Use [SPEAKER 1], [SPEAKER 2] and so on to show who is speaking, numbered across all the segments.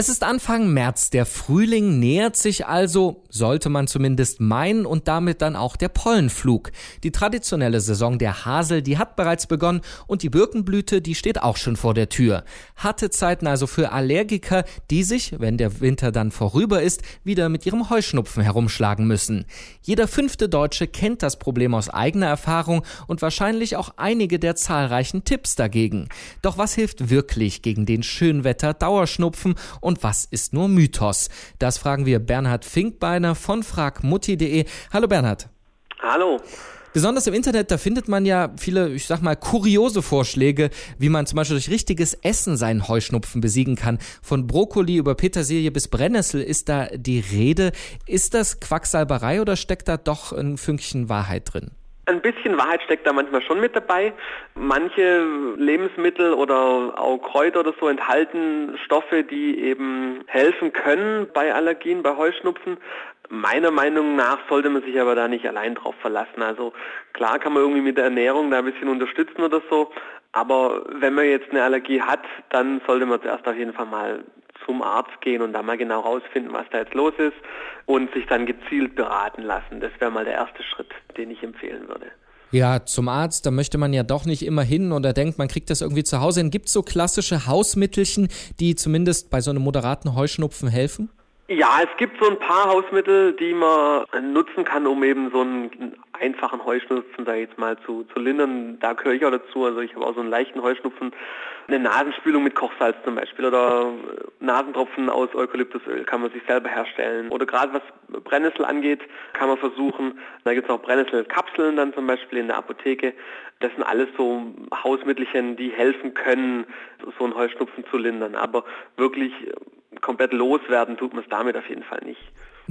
[SPEAKER 1] Es ist Anfang März, der Frühling nähert sich also, sollte man zumindest meinen, und damit dann auch der Pollenflug. Die traditionelle Saison der Hasel, die hat bereits begonnen und die Birkenblüte, die steht auch schon vor der Tür. Harte Zeiten also für Allergiker, die sich, wenn der Winter dann vorüber ist, wieder mit ihrem Heuschnupfen herumschlagen müssen. Jeder fünfte Deutsche kennt das Problem aus eigener Erfahrung und wahrscheinlich auch einige der zahlreichen Tipps dagegen. Doch was hilft wirklich gegen den Schönwetter-Dauerschnupfen was ist nur Mythos? Das fragen wir Bernhard Finkbeiner von fragmutti.de. Hallo Bernhard.
[SPEAKER 2] Hallo.
[SPEAKER 1] Besonders im Internet, da findet man ja viele, ich sag mal, kuriose Vorschläge, wie man zum Beispiel durch richtiges Essen seinen Heuschnupfen besiegen kann. Von Brokkoli über Petersilie bis Brennnessel ist da die Rede. Ist das Quacksalberei oder steckt da doch ein Fünkchen Wahrheit drin?
[SPEAKER 2] Ein bisschen Wahrheit steckt da manchmal schon mit dabei. Manche Lebensmittel oder auch Kräuter oder so enthalten Stoffe, die eben helfen können bei Allergien, bei Heuschnupfen. Meiner Meinung nach sollte man sich aber da nicht allein drauf verlassen. Also klar kann man irgendwie mit der Ernährung da ein bisschen unterstützen oder so, aber wenn man jetzt eine Allergie hat, dann sollte man zuerst auf jeden Fall mal zum Arzt gehen und da mal genau rausfinden, was da jetzt los ist und sich dann gezielt beraten lassen. Das wäre mal der erste Schritt, den ich empfehlen würde.
[SPEAKER 1] Ja, zum Arzt, da möchte man ja doch nicht immer hin oder denkt, man kriegt das irgendwie zu Hause hin. Gibt es so klassische Hausmittelchen, die zumindest bei so einem moderaten Heuschnupfen helfen?
[SPEAKER 2] Ja, es gibt so ein paar Hausmittel, die man nutzen kann, um eben so einen einfachen Heuschnupfen, da jetzt mal zu, zu lindern. Da gehöre ich auch dazu. Also ich habe auch so einen leichten Heuschnupfen, eine Nasenspülung mit Kochsalz zum Beispiel oder Nasentropfen aus Eukalyptusöl kann man sich selber herstellen. Oder gerade was Brennnessel angeht, kann man versuchen, da gibt es auch Brennnesselkapseln dann zum Beispiel in der Apotheke. Das sind alles so Hausmittelchen, die helfen können, so einen Heuschnupfen zu lindern. Aber wirklich komplett loswerden tut man es damit auf jeden Fall nicht.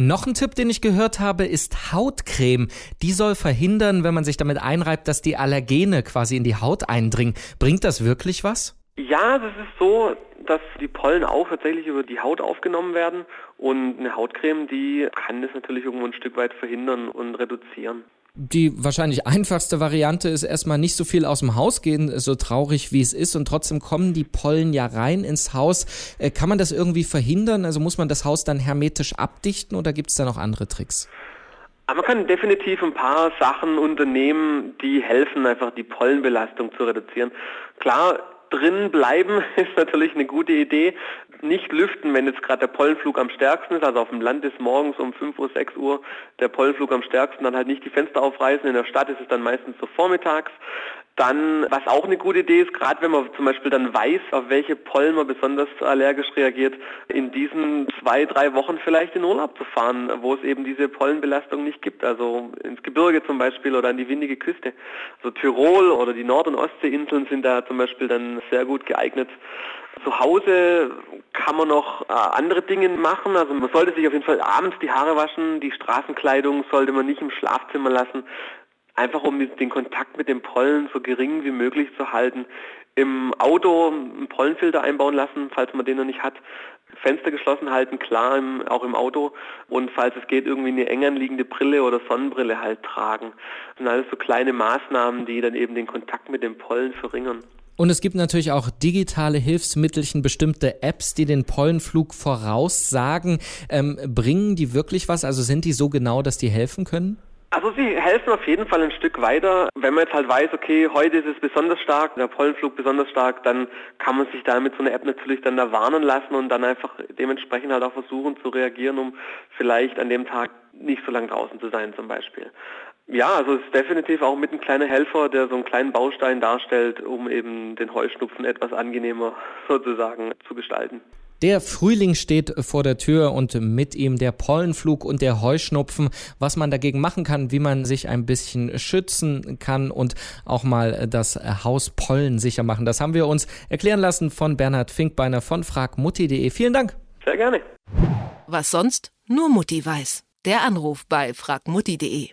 [SPEAKER 1] Noch ein Tipp, den ich gehört habe, ist Hautcreme. Die soll verhindern, wenn man sich damit einreibt, dass die Allergene quasi in die Haut eindringen. Bringt das wirklich was?
[SPEAKER 2] Ja, das ist so, dass die Pollen auch tatsächlich über die Haut aufgenommen werden und eine Hautcreme, die kann das natürlich irgendwo ein Stück weit verhindern und reduzieren.
[SPEAKER 1] Die wahrscheinlich einfachste Variante ist erstmal nicht so viel aus dem Haus gehen, so traurig wie es ist, und trotzdem kommen die Pollen ja rein ins Haus. Äh, kann man das irgendwie verhindern? Also muss man das Haus dann hermetisch abdichten oder gibt es da noch andere Tricks?
[SPEAKER 2] Aber man kann definitiv ein paar Sachen unternehmen, die helfen, einfach die Pollenbelastung zu reduzieren. Klar, drin bleiben ist natürlich eine gute Idee. Nicht lüften, wenn jetzt gerade der Pollenflug am stärksten ist. Also auf dem Land ist morgens um 5 Uhr, 6 Uhr der Pollenflug am stärksten. Dann halt nicht die Fenster aufreißen. In der Stadt ist es dann meistens so vormittags. Dann, was auch eine gute Idee ist, gerade wenn man zum Beispiel dann weiß, auf welche Pollen man besonders allergisch reagiert, in diesen zwei, drei Wochen vielleicht in Urlaub zu fahren, wo es eben diese Pollenbelastung nicht gibt. Also ins Gebirge zum Beispiel oder an die windige Küste. Also Tirol oder die Nord- und Ostseeinseln sind da zum Beispiel dann sehr gut geeignet. Zu Hause kann man noch äh, andere Dinge machen. Also man sollte sich auf jeden Fall abends die Haare waschen. Die Straßenkleidung sollte man nicht im Schlafzimmer lassen einfach um den Kontakt mit dem Pollen so gering wie möglich zu halten. Im Auto einen Pollenfilter einbauen lassen, falls man den noch nicht hat. Fenster geschlossen halten, klar, im, auch im Auto. Und falls es geht, irgendwie eine eng anliegende Brille oder Sonnenbrille halt tragen. Das sind alles so kleine Maßnahmen, die dann eben den Kontakt mit dem Pollen verringern.
[SPEAKER 1] Und es gibt natürlich auch digitale Hilfsmittelchen, bestimmte Apps, die den Pollenflug voraussagen. Ähm, bringen die wirklich was? Also sind die so genau, dass die helfen können?
[SPEAKER 2] Also sie helfen auf jeden Fall ein Stück weiter. Wenn man jetzt halt weiß, okay, heute ist es besonders stark, der Pollenflug besonders stark, dann kann man sich da mit so einer App natürlich dann da warnen lassen und dann einfach dementsprechend halt auch versuchen zu reagieren, um vielleicht an dem Tag nicht so lange draußen zu sein zum Beispiel. Ja, also es ist definitiv auch mit ein kleiner Helfer, der so einen kleinen Baustein darstellt, um eben den Heuschnupfen etwas angenehmer sozusagen zu gestalten.
[SPEAKER 1] Der Frühling steht vor der Tür und mit ihm der Pollenflug und der Heuschnupfen. Was man dagegen machen kann, wie man sich ein bisschen schützen kann und auch mal das Haus Pollen sicher machen. Das haben wir uns erklären lassen von Bernhard Finkbeiner von fragmutti.de. Vielen Dank.
[SPEAKER 2] Sehr gerne.
[SPEAKER 3] Was sonst nur Mutti weiß. Der Anruf bei fragmutti.de.